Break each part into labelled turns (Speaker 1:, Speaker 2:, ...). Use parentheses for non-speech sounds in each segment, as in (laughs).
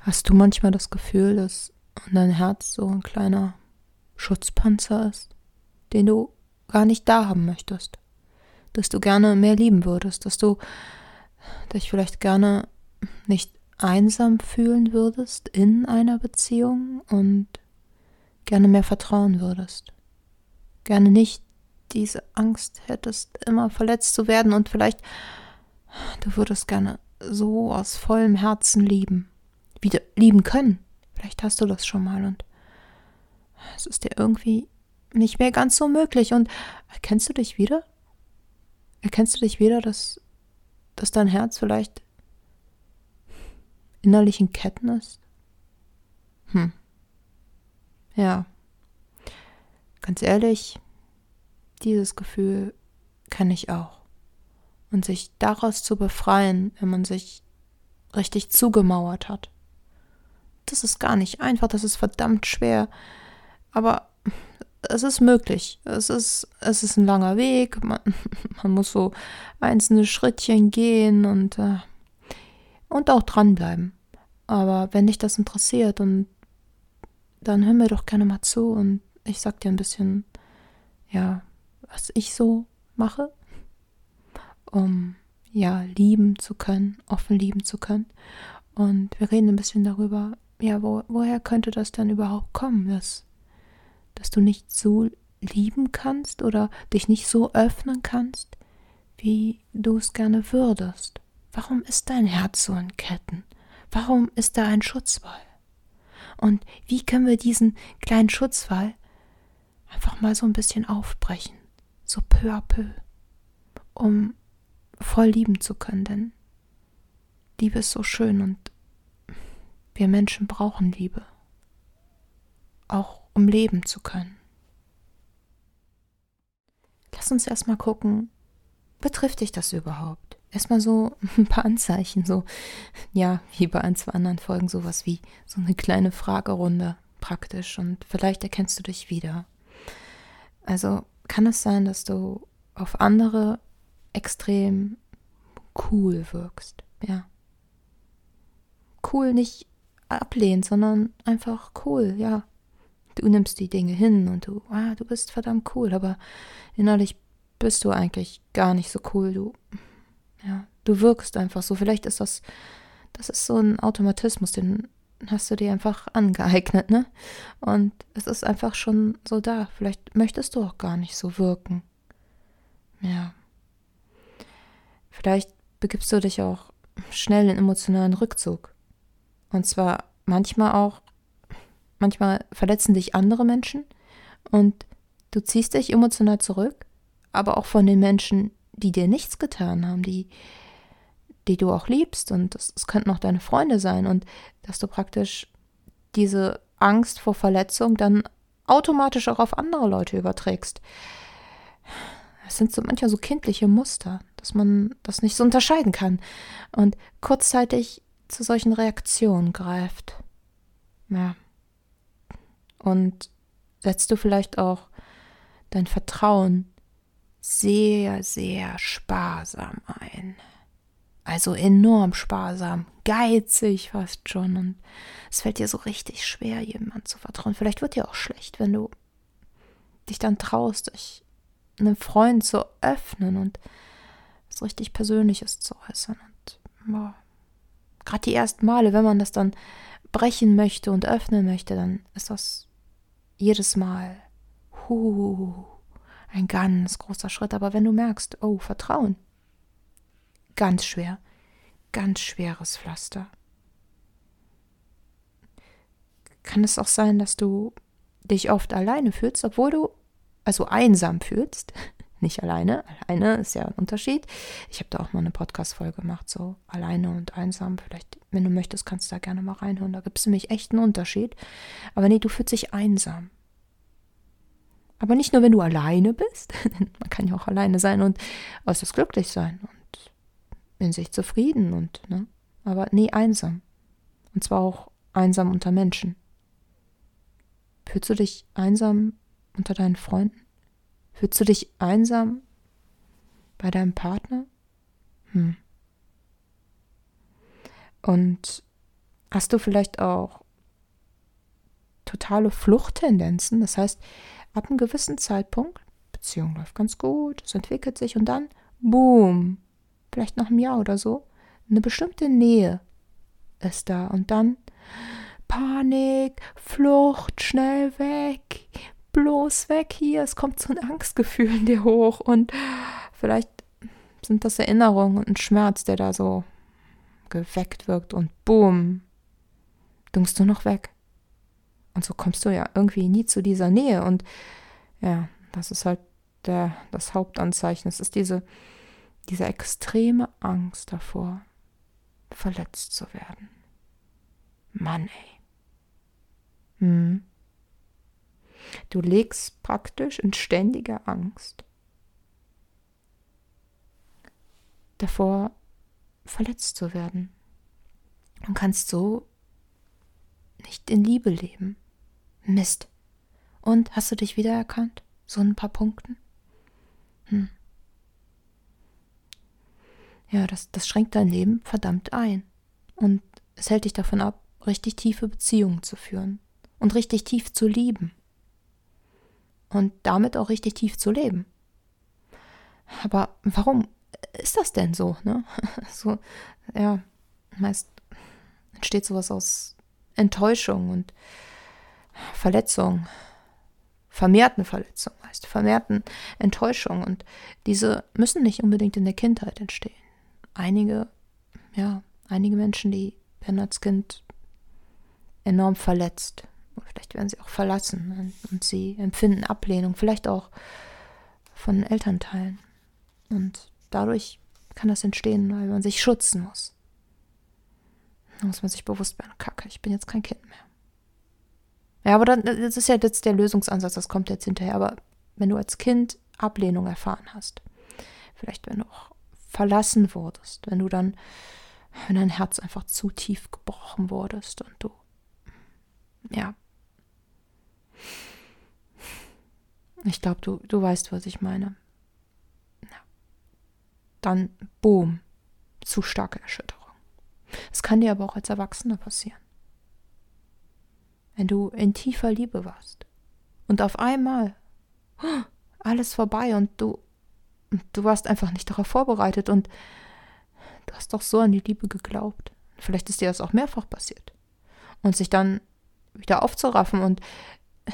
Speaker 1: Hast du manchmal das Gefühl, dass dein Herz so ein kleiner Schutzpanzer ist, den du gar nicht da haben möchtest? Dass du gerne mehr lieben würdest, dass du dich vielleicht gerne nicht einsam fühlen würdest in einer Beziehung und gerne mehr vertrauen würdest. Gerne nicht diese Angst hättest, immer verletzt zu werden und vielleicht du würdest gerne so aus vollem Herzen lieben, wieder lieben können. Vielleicht hast du das schon mal und es ist dir irgendwie nicht mehr ganz so möglich. Und erkennst du dich wieder? Erkennst du dich wieder, dass, dass dein Herz vielleicht innerlich in Ketten ist? Hm. Ja. Ganz ehrlich, dieses Gefühl kann ich auch. Und sich daraus zu befreien, wenn man sich richtig zugemauert hat. Das ist gar nicht einfach, das ist verdammt schwer. Aber es ist möglich. Es ist, es ist ein langer Weg. Man, (laughs) man muss so einzelne Schrittchen gehen und, äh, und auch dranbleiben. Aber wenn dich das interessiert, und dann hör mir doch gerne mal zu und ich sag dir ein bisschen, ja, was ich so mache, um ja lieben zu können, offen lieben zu können. Und wir reden ein bisschen darüber, ja, wo, woher könnte das denn überhaupt kommen, dass, dass du nicht so lieben kannst oder dich nicht so öffnen kannst, wie du es gerne würdest? Warum ist dein Herz so in Ketten? Warum ist da ein Schutzwall? Und wie können wir diesen kleinen Schutzwall einfach mal so ein bisschen aufbrechen, so peu à peu, um voll lieben zu können, denn Liebe ist so schön und wir Menschen brauchen Liebe, auch um leben zu können. Lass uns erstmal gucken, betrifft dich das überhaupt? Erstmal so (laughs) ein paar Anzeichen, so, ja, wie bei ein, zwei anderen Folgen, sowas wie so eine kleine Fragerunde praktisch und vielleicht erkennst du dich wieder. Also kann es sein, dass du auf andere extrem cool wirkst, ja. Cool nicht ablehnt, sondern einfach cool, ja. Du nimmst die Dinge hin und du, ah, du bist verdammt cool, aber innerlich bist du eigentlich gar nicht so cool, du, ja, du wirkst einfach so. Vielleicht ist das, das ist so ein Automatismus, den hast du dir einfach angeeignet, ne? Und es ist einfach schon so da. Vielleicht möchtest du auch gar nicht so wirken. Ja. Vielleicht begibst du dich auch schnell in emotionalen Rückzug. Und zwar manchmal auch, manchmal verletzen dich andere Menschen und du ziehst dich emotional zurück, aber auch von den Menschen, die dir nichts getan haben, die, die du auch liebst. Und es, es könnten auch deine Freunde sein. Und dass du praktisch diese Angst vor Verletzung dann automatisch auch auf andere Leute überträgst. Das sind so manchmal so kindliche Muster, dass man das nicht so unterscheiden kann. Und kurzzeitig zu solchen Reaktionen greift. Ja. Und setzt du vielleicht auch dein Vertrauen sehr, sehr sparsam ein. Also enorm sparsam, geizig fast schon. Und es fällt dir so richtig schwer, jemandem zu vertrauen. Vielleicht wird dir auch schlecht, wenn du dich dann traust, dich einem Freund zu öffnen und was richtig Persönliches zu äußern. Und boah, gerade die ersten Male, wenn man das dann brechen möchte und öffnen möchte, dann ist das jedes Mal huh, ein ganz großer Schritt. Aber wenn du merkst, oh, Vertrauen, ganz schwer, ganz schweres Pflaster. Kann es auch sein, dass du dich oft alleine fühlst, obwohl du also einsam fühlst, nicht alleine. Alleine ist ja ein Unterschied. Ich habe da auch mal eine Podcast-Folge gemacht, so alleine und einsam. Vielleicht, wenn du möchtest, kannst du da gerne mal reinhören. Da gibt es nämlich echt einen Unterschied. Aber nee, du fühlst dich einsam. Aber nicht nur, wenn du alleine bist. (laughs) Man kann ja auch alleine sein und äußerst glücklich sein und in sich zufrieden und, ne? Aber nee, einsam. Und zwar auch einsam unter Menschen. Fühlst du dich einsam unter deinen Freunden? Fühlst du dich einsam bei deinem Partner? Hm. Und hast du vielleicht auch totale Fluchttendenzen. Das heißt, ab einem gewissen Zeitpunkt, Beziehung läuft ganz gut, es entwickelt sich und dann, boom, vielleicht noch ein Jahr oder so, eine bestimmte Nähe ist da und dann Panik, Flucht, schnell weg, bloß weg hier, es kommt so ein Angstgefühl in dir hoch und vielleicht sind das Erinnerungen und ein Schmerz, der da so geweckt wirkt und boom, düngst du noch weg. Und so kommst du ja irgendwie nie zu dieser Nähe und ja, das ist halt der, das Hauptanzeichen. Es ist diese, diese extreme Angst davor, verletzt zu werden. Mann, ey. Hm. Du legst praktisch in ständiger Angst davor, verletzt zu werden. Und kannst so nicht in Liebe leben. Mist. Und hast du dich wiedererkannt? So ein paar Punkten? Hm. Ja, das, das schränkt dein Leben verdammt ein. Und es hält dich davon ab, richtig tiefe Beziehungen zu führen und richtig tief zu lieben. Und damit auch richtig tief zu leben. Aber warum ist das denn so? Ne? (laughs) so, ja, meist entsteht sowas aus Enttäuschung und Verletzung, vermehrten Verletzung, heißt vermehrten Enttäuschung. Und diese müssen nicht unbedingt in der Kindheit entstehen. Einige, ja, einige Menschen, die werden als Kind enorm verletzt. Vielleicht werden sie auch verlassen und sie empfinden Ablehnung, vielleicht auch von Elternteilen. Und dadurch kann das entstehen, weil man sich schützen muss. Da muss man sich bewusst werden, kacke, ich bin jetzt kein Kind mehr. Ja, aber dann, das ist ja jetzt der Lösungsansatz, das kommt jetzt hinterher. Aber wenn du als Kind Ablehnung erfahren hast, vielleicht wenn du auch verlassen wurdest, wenn du dann, wenn dein Herz einfach zu tief gebrochen wurdest und du, ja. Ich glaube, du, du weißt, was ich meine. Dann, boom, zu starke Erschütterung. Es kann dir aber auch als Erwachsener passieren. Wenn du in tiefer Liebe warst und auf einmal oh, alles vorbei und du du warst einfach nicht darauf vorbereitet und du hast doch so an die Liebe geglaubt. Vielleicht ist dir das auch mehrfach passiert. Und sich dann wieder aufzuraffen und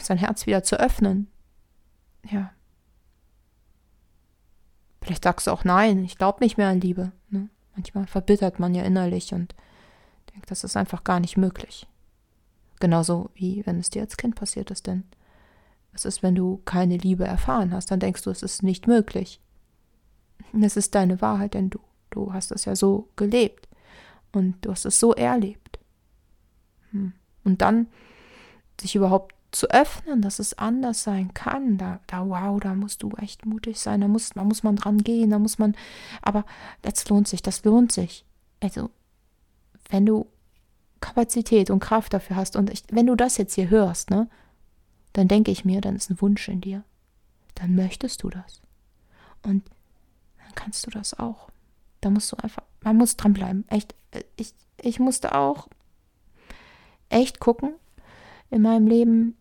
Speaker 1: sein Herz wieder zu öffnen. Ja. Vielleicht sagst du auch nein, ich glaube nicht mehr an Liebe. Ne? Manchmal verbittert man ja innerlich und denkt, das ist einfach gar nicht möglich. Genauso wie wenn es dir als Kind passiert ist, denn was ist, wenn du keine Liebe erfahren hast? Dann denkst du, es ist nicht möglich. Es ist deine Wahrheit, denn du, du hast es ja so gelebt und du hast es so erlebt. Hm. Und dann sich überhaupt zu öffnen, dass es anders sein kann, da, da wow, da musst du echt mutig sein, da muss, da muss man dran gehen, da muss man, aber das lohnt sich, das lohnt sich. Also, wenn du Kapazität und Kraft dafür hast und ich, wenn du das jetzt hier hörst, ne, dann denke ich mir, dann ist ein Wunsch in dir, dann möchtest du das. Und dann kannst du das auch. Da musst du einfach, man muss dranbleiben. Echt, ich, ich musste auch echt gucken in meinem Leben,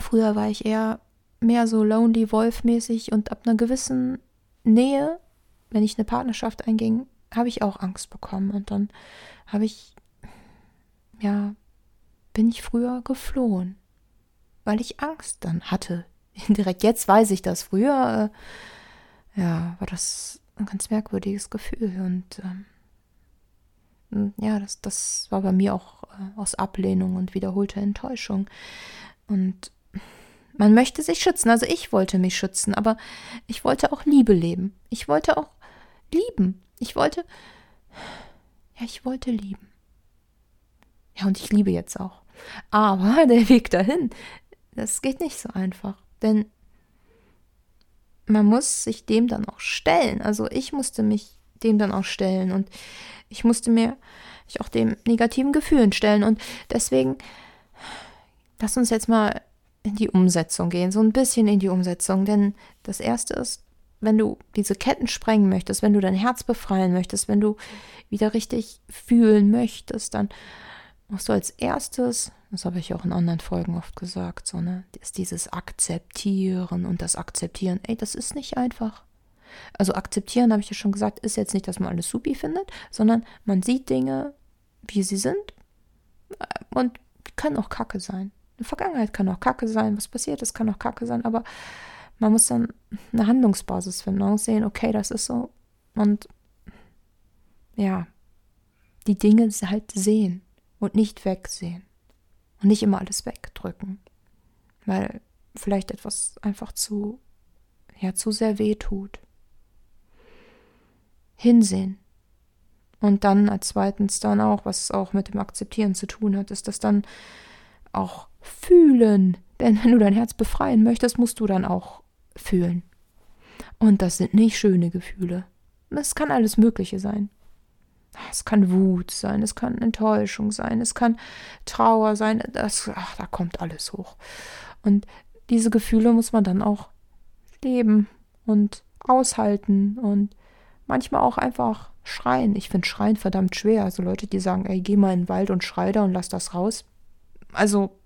Speaker 1: Früher war ich eher mehr so lonely Wolf-mäßig und ab einer gewissen Nähe, wenn ich eine Partnerschaft einging, habe ich auch Angst bekommen und dann habe ich, ja, bin ich früher geflohen, weil ich Angst dann hatte. (laughs) Direkt jetzt weiß ich das. Früher, äh, ja, war das ein ganz merkwürdiges Gefühl und ähm, ja, das, das war bei mir auch äh, aus Ablehnung und wiederholter Enttäuschung. Und man möchte sich schützen. Also ich wollte mich schützen, aber ich wollte auch Liebe leben. Ich wollte auch lieben. Ich wollte, ja, ich wollte lieben. Ja, und ich liebe jetzt auch. Aber (laughs) der Weg dahin, das geht nicht so einfach. Denn man muss sich dem dann auch stellen. Also ich musste mich dem dann auch stellen und ich musste mir ich auch dem negativen Gefühlen stellen. Und deswegen, lass uns jetzt mal in die Umsetzung gehen, so ein bisschen in die Umsetzung. Denn das Erste ist, wenn du diese Ketten sprengen möchtest, wenn du dein Herz befreien möchtest, wenn du wieder richtig fühlen möchtest, dann musst du als erstes, das habe ich auch in anderen Folgen oft gesagt, so, ne, ist dieses Akzeptieren und das Akzeptieren, ey, das ist nicht einfach. Also akzeptieren, habe ich ja schon gesagt, ist jetzt nicht, dass man alles supi findet, sondern man sieht Dinge, wie sie sind äh, und können auch Kacke sein. Die Vergangenheit kann auch Kacke sein, was passiert ist, kann auch Kacke sein, aber man muss dann eine Handlungsbasis finden und sehen, okay, das ist so und ja, die Dinge halt sehen und nicht wegsehen und nicht immer alles wegdrücken, weil vielleicht etwas einfach zu, ja, zu sehr weh tut. Hinsehen. Und dann als zweitens dann auch, was auch mit dem Akzeptieren zu tun hat, ist das dann auch fühlen. Denn wenn du dein Herz befreien möchtest, musst du dann auch fühlen. Und das sind nicht schöne Gefühle. Es kann alles Mögliche sein. Es kann Wut sein, es kann Enttäuschung sein, es kann Trauer sein. Das, ach, da kommt alles hoch. Und diese Gefühle muss man dann auch leben und aushalten und manchmal auch einfach schreien. Ich finde Schreien verdammt schwer. Also Leute, die sagen, ey, geh mal in den Wald und schrei da und lass das raus. Also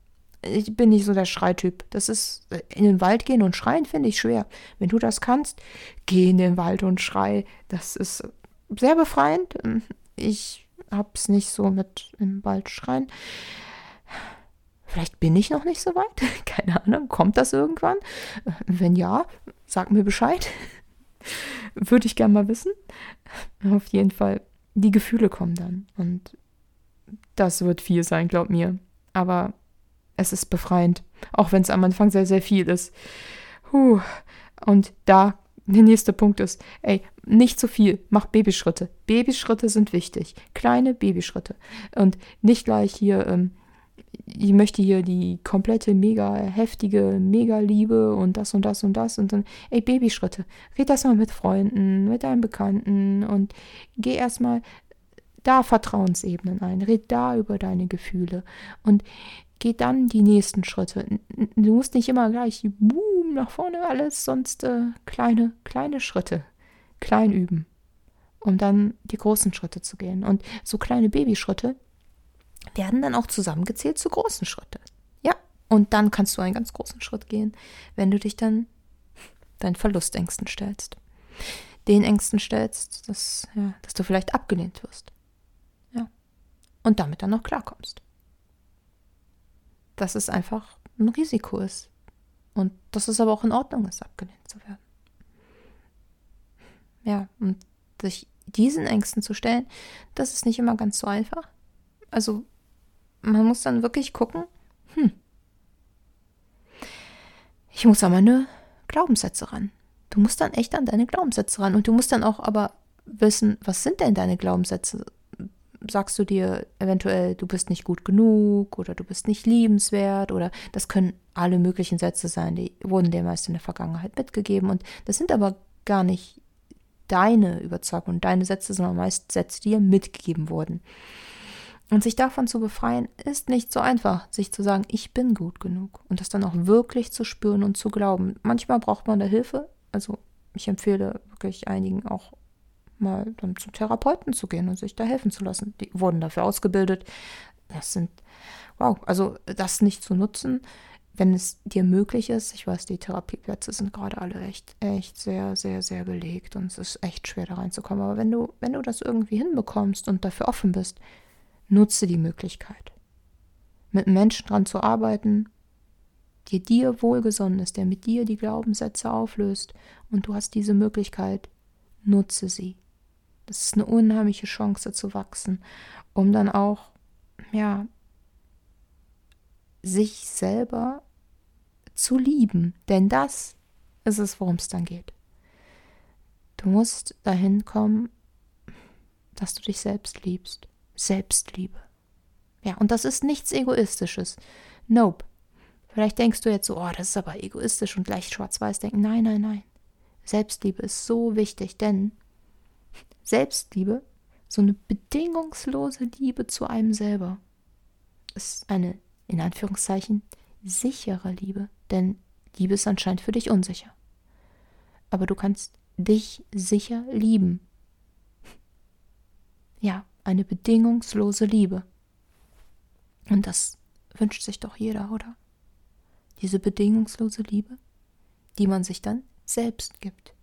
Speaker 1: ich bin nicht so der Schreityp. Das ist, in den Wald gehen und schreien finde ich schwer. Wenn du das kannst, geh in den Wald und schrei. Das ist sehr befreiend. Ich habe es nicht so mit im Wald schreien. Vielleicht bin ich noch nicht so weit. (laughs) Keine Ahnung. Kommt das irgendwann? Wenn ja, sag mir Bescheid. (laughs) Würde ich gerne mal wissen. Auf jeden Fall, die Gefühle kommen dann. Und das wird viel sein, glaub mir. Aber es ist befreiend. Auch wenn es am Anfang sehr, sehr viel ist. Puh. Und da der nächste Punkt ist, ey, nicht zu viel, mach Babyschritte. Babyschritte sind wichtig. Kleine Babyschritte. Und nicht gleich hier, ähm, ich möchte hier die komplette, mega heftige, mega Liebe und das und das und das und dann, ey, Babyschritte. Red das mal mit Freunden, mit deinen Bekannten und geh erstmal da Vertrauensebenen ein. Red da über deine Gefühle und geh dann die nächsten Schritte. Du musst nicht immer gleich boom nach vorne alles, sonst äh, kleine, kleine Schritte, klein üben, um dann die großen Schritte zu gehen. Und so kleine Babyschritte werden dann auch zusammengezählt zu großen Schritten. Ja, und dann kannst du einen ganz großen Schritt gehen, wenn du dich dann deinen Verlustängsten stellst. Den Ängsten stellst, dass, ja, dass du vielleicht abgelehnt wirst. Und damit dann noch klarkommst dass es einfach ein Risiko ist. Und dass es aber auch in Ordnung ist, abgelehnt zu werden. Ja, und sich diesen Ängsten zu stellen, das ist nicht immer ganz so einfach. Also man muss dann wirklich gucken, hm, ich muss an meine Glaubenssätze ran. Du musst dann echt an deine Glaubenssätze ran. Und du musst dann auch aber wissen, was sind denn deine Glaubenssätze? Sagst du dir eventuell, du bist nicht gut genug oder du bist nicht liebenswert oder das können alle möglichen Sätze sein, die wurden dir meist in der Vergangenheit mitgegeben und das sind aber gar nicht deine Überzeugung, deine Sätze, sondern meist Sätze, die dir mitgegeben wurden. Und sich davon zu befreien, ist nicht so einfach, sich zu sagen, ich bin gut genug und das dann auch wirklich zu spüren und zu glauben. Manchmal braucht man da Hilfe, also ich empfehle wirklich einigen auch mal dann zum Therapeuten zu gehen und sich da helfen zu lassen. Die wurden dafür ausgebildet. Das sind, wow, also das nicht zu nutzen, wenn es dir möglich ist. Ich weiß, die Therapieplätze sind gerade alle echt, echt sehr, sehr, sehr belegt und es ist echt schwer da reinzukommen. Aber wenn du, wenn du das irgendwie hinbekommst und dafür offen bist, nutze die Möglichkeit. Mit Menschen dran zu arbeiten, der dir wohlgesonnen ist, der mit dir die Glaubenssätze auflöst und du hast diese Möglichkeit, nutze sie. Das ist eine unheimliche Chance zu wachsen, um dann auch, ja, sich selber zu lieben. Denn das ist es, worum es dann geht. Du musst dahin kommen, dass du dich selbst liebst. Selbstliebe. Ja, und das ist nichts Egoistisches. Nope. Vielleicht denkst du jetzt so, oh, das ist aber egoistisch und leicht schwarz-weiß denken. Nein, nein, nein. Selbstliebe ist so wichtig, denn Selbstliebe, so eine bedingungslose Liebe zu einem selber, ist eine, in Anführungszeichen, sichere Liebe, denn Liebe ist anscheinend für dich unsicher. Aber du kannst dich sicher lieben. Ja, eine bedingungslose Liebe. Und das wünscht sich doch jeder, oder? Diese bedingungslose Liebe, die man sich dann selbst gibt.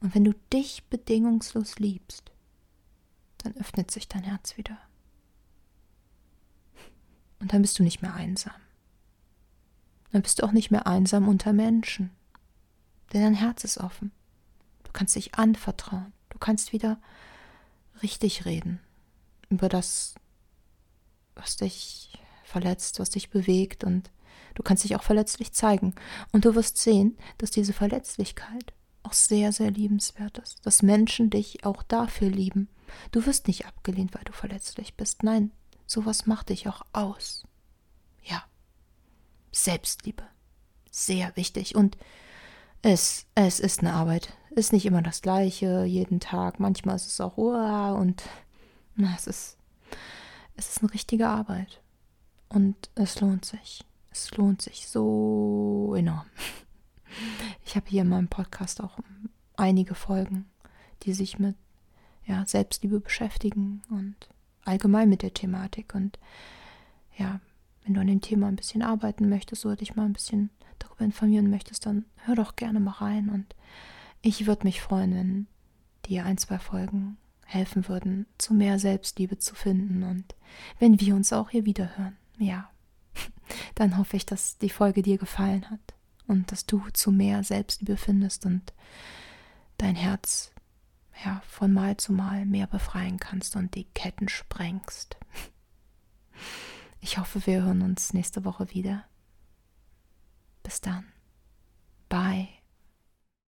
Speaker 1: Und wenn du dich bedingungslos liebst, dann öffnet sich dein Herz wieder. Und dann bist du nicht mehr einsam. Dann bist du auch nicht mehr einsam unter Menschen. Denn dein Herz ist offen. Du kannst dich anvertrauen. Du kannst wieder richtig reden über das, was dich verletzt, was dich bewegt und du kannst dich auch verletzlich zeigen. Und du wirst sehen, dass diese Verletzlichkeit auch sehr, sehr liebenswert ist, dass Menschen dich auch dafür lieben. Du wirst nicht abgelehnt, weil du verletzlich bist. Nein, sowas macht dich auch aus. Ja, Selbstliebe, sehr wichtig und es, es ist eine Arbeit. Ist nicht immer das Gleiche, jeden Tag. Manchmal ist es auch, uh, und na, es ist, es ist eine richtige Arbeit. Und es lohnt sich. Es lohnt sich so enorm. (laughs) Ich habe hier in meinem Podcast auch einige Folgen, die sich mit ja, Selbstliebe beschäftigen und allgemein mit der Thematik. Und ja, wenn du an dem Thema ein bisschen arbeiten möchtest oder dich mal ein bisschen darüber informieren möchtest, dann hör doch gerne mal rein. Und ich würde mich freuen, wenn dir ein, zwei Folgen helfen würden, zu mehr Selbstliebe zu finden. Und wenn wir uns auch hier wieder hören, ja, (laughs) dann hoffe ich, dass die Folge dir gefallen hat und dass du zu mehr Selbstliebe findest und dein Herz ja, von Mal zu Mal mehr befreien kannst und die Ketten sprengst. Ich hoffe, wir hören uns nächste Woche wieder. Bis dann. Bye.